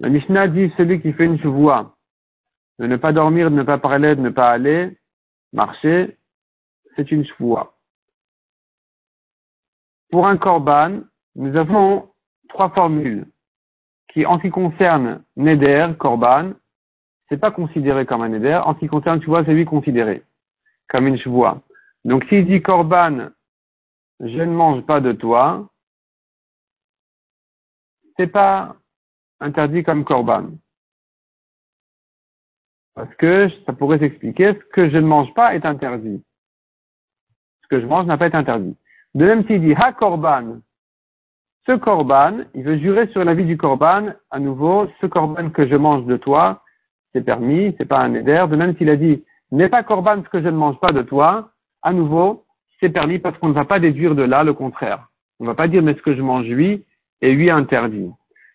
La Mishnah dit celui qui fait une chevoie de ne pas dormir, de ne pas parler, de ne pas aller, marcher, c'est une chevoie. Pour un korban, nous avons trois formules qui, en ce qui concerne Neder, korban, c'est pas considéré comme un Neder. En ce qui concerne chevoie, c'est lui considéré comme une chevoie. Donc s'il dit korban, je ne mange pas de toi, c'est pas interdit comme korban. Parce que ça pourrait s'expliquer, ce que je ne mange pas est interdit. Ce que je mange n'a pas été interdit. De même s'il dit ha korban, ce korban, il veut jurer sur la vie du korban, à nouveau, ce korban que je mange de toi, c'est permis, c'est pas un éder. De même s'il a dit n'est pas korban ce que je ne mange pas de toi, à nouveau, c'est permis parce qu'on ne va pas déduire de là le contraire. On ne va pas dire mais ce que je mange lui et lui interdit.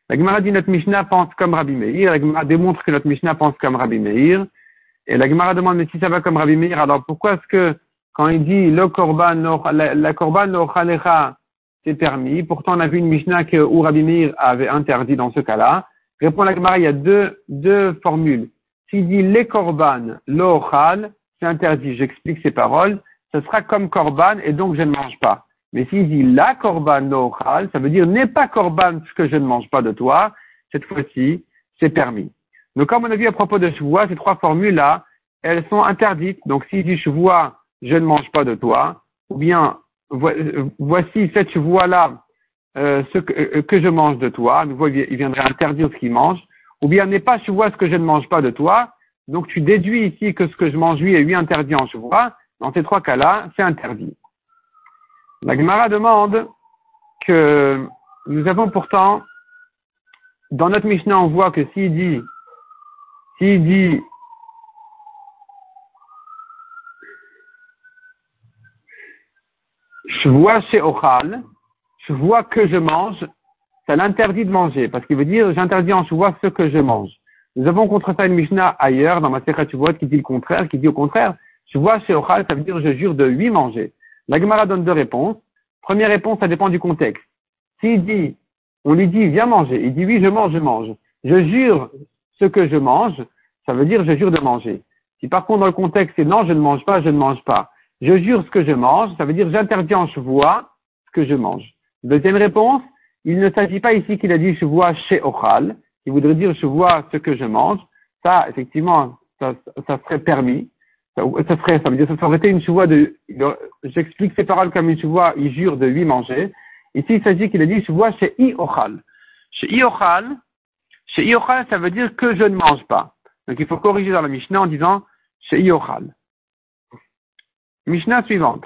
La Gemara dit notre Mishnah pense comme Rabbi Meir. La Gemara démontre que notre Mishnah pense comme Rabbi Meir. Et la Gemara demande mais si ça va comme Rabbi Meir, alors pourquoi est-ce que quand il dit le korban, la, korban lo c'est permis. Pourtant on a vu une Mishnah que où Rabbi Meir avait interdit dans ce cas-là. Répond la Gemara, il y a deux, deux formules. S'il dit les korban lo c'est interdit. J'explique ces paroles. Ce sera comme korban et donc je ne mange pas. Mais s'il dit la korban nochal, ça veut dire n'est pas korban ce que je ne mange pas de toi. Cette fois-ci, c'est permis. Donc, comme on a vu à propos de chevois, ces trois formules-là, elles sont interdites. Donc, s'il dit chevois, je ne mange pas de toi, ou bien voici cette chevois-là, euh, ce euh, que, je mange de toi, nouveau, il viendrait interdire ce qu'il mange, ou bien n'est pas chevois ce que je ne mange pas de toi, donc tu déduis ici que ce que je mange lui est lui interdit en chevois. Dans ces trois cas-là, c'est interdit. La Gemara demande que nous avons pourtant, dans notre Mishnah, on voit que s'il dit, s'il dit, je vois chez Ochal, je vois que je mange, ça l'interdit de manger, parce qu'il veut dire, j'interdis en vois ce que je mange. Nous avons contre ça une Mishnah ailleurs, dans ma vois qui dit le contraire, qui dit au contraire, je vois chez Ochal, ça veut dire, je jure de lui manger. La Gemara donne deux réponses. Première réponse, ça dépend du contexte. S'il dit, on lui dit, viens manger, il dit, oui, je mange, je mange. Je jure ce que je mange, ça veut dire, je jure de manger. Si par contre, dans le contexte, c'est non, je ne mange pas, je ne mange pas. Je jure ce que je mange, ça veut dire, j'interdis en chevois ce que je mange. Deuxième réponse, il ne s'agit pas ici qu'il a dit chevois chez Ochal, qui voudrait dire chevois ce que je mange. Ça, effectivement, ça serait permis ça, serait, ça veut dire, ça aurait été une chevoie de, j'explique ces paroles comme une chevoie, il jure de lui manger. Ici, il s'agit qu'il a dit chevoie chez Iochal. Chez Iochal, chez Iochal, ça veut dire que je ne mange pas. Donc il faut corriger dans la Mishnah en disant chez Iochal. Mishnah suivante.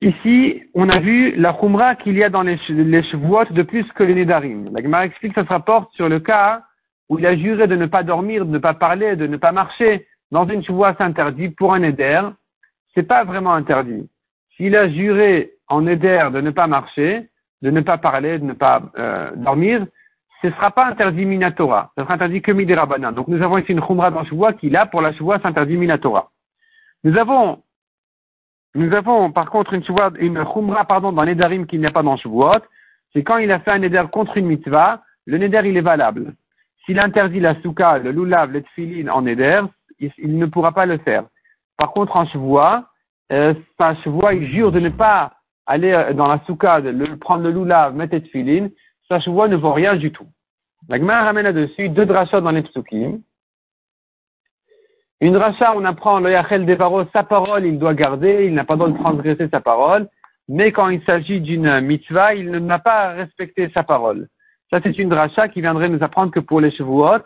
Ici, on a vu la khumra qu'il y a dans les, les de plus que les nedarim. La Gemara explique que ça se rapporte sur le cas où il a juré de ne pas dormir, de ne pas parler, de ne pas marcher dans une chevoie interdit pour un éder, c'est pas vraiment interdit. S'il a juré en éder de ne pas marcher, de ne pas parler, de ne pas euh, dormir, ce ne sera pas interdit minatora. Ce sera interdit que midérabana. Donc nous avons ici une chumra dans chevoie qui là, pour la chevoie, s'interdit minatora. Nous avons, nous avons par contre une chevoie, une chumra, pardon, dans l'édarim qu'il n'y a pas dans chevoie, c'est quand il a fait un éder contre une mitzvah, le neder il est valable. S'il interdit la souka, le loulav, le tfilin en éder, il, ne pourra pas le faire. Par contre, en chevois, euh, sa chevois, il jure de ne pas aller euh, dans la souka, de prendre le loulav, mettre le tfilin, sa chevois ne vaut rien du tout. La ramène là-dessus deux drachas dans les psukim. Une dracha, on apprend le yachel devaro, sa parole, il doit garder, il n'a pas le droit de transgresser sa parole, mais quand il s'agit d'une mitzvah, il n'a pas respecté sa parole. Ça, c'est une dracha qui viendrait nous apprendre que pour les chevuot,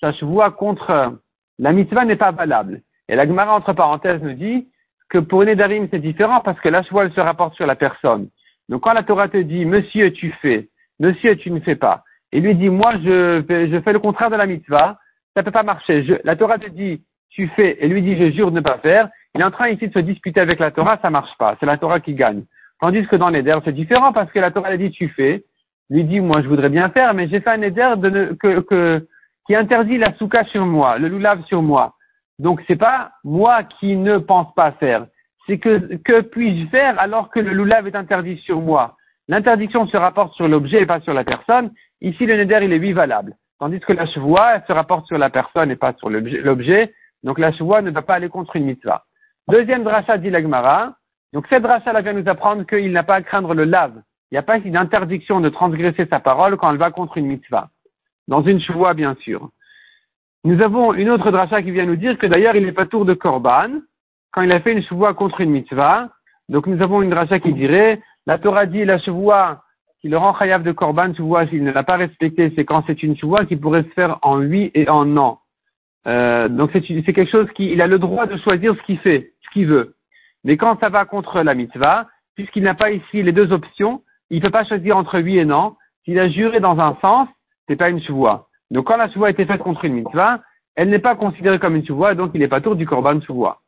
sa chevoua contre la mitzvah n'est pas valable. Et la Gemara, entre parenthèses, nous dit que pour Nedarim, c'est différent parce que la chevoua, elle se rapporte sur la personne. Donc, quand la Torah te dit, monsieur, tu fais, monsieur, tu ne fais pas, et lui dit, moi, je fais, le contraire de la mitzvah, ça peut pas marcher. la Torah te dit, tu fais, et lui dit, je jure de ne pas faire, il est en train ici de se disputer avec la Torah, ça marche pas. C'est la Torah qui gagne. Tandis que dans Neder, c'est différent parce que la Torah a dit, tu fais, lui dit, moi je voudrais bien faire, mais j'ai fait un éder de que, que, qui interdit la souka sur moi, le loulav sur moi. Donc c'est pas moi qui ne pense pas faire, c'est que, que puis-je faire alors que le loulav est interdit sur moi? L'interdiction se rapporte sur l'objet et pas sur la personne. Ici, le neder, il est lui valable. Tandis que la chevoie, se rapporte sur la personne et pas sur l'objet. Donc la chevoie ne va pas aller contre une mitzvah. Deuxième dracha dit l'agmara. Donc cette dracha, là vient nous apprendre qu'il n'a pas à craindre le lave. Il n'y a pas une interdiction de transgresser sa parole quand elle va contre une mitzvah. Dans une chevoie, bien sûr. Nous avons une autre dracha qui vient nous dire que d'ailleurs il n'est pas tour de korban quand il a fait une chevoie contre une mitzvah. Donc nous avons une dracha qui dirait la Torah dit la chevoie qui le rend chayav de korban, chevoie s'il ne l'a pas respecté, c'est quand c'est une chevoie qui pourrait se faire en oui et en non. Euh, donc c'est quelque chose qui, il a le droit de choisir ce qu'il fait, ce qu'il veut. Mais quand ça va contre la mitzvah, puisqu'il n'a pas ici les deux options, il ne peut pas choisir entre oui et non. S'il a juré dans un sens, c'est pas une chevoie. Donc quand la chevoie a été faite contre une mitzvah, elle n'est pas considérée comme une chevoie, donc il n'est pas tour du korban chevoie.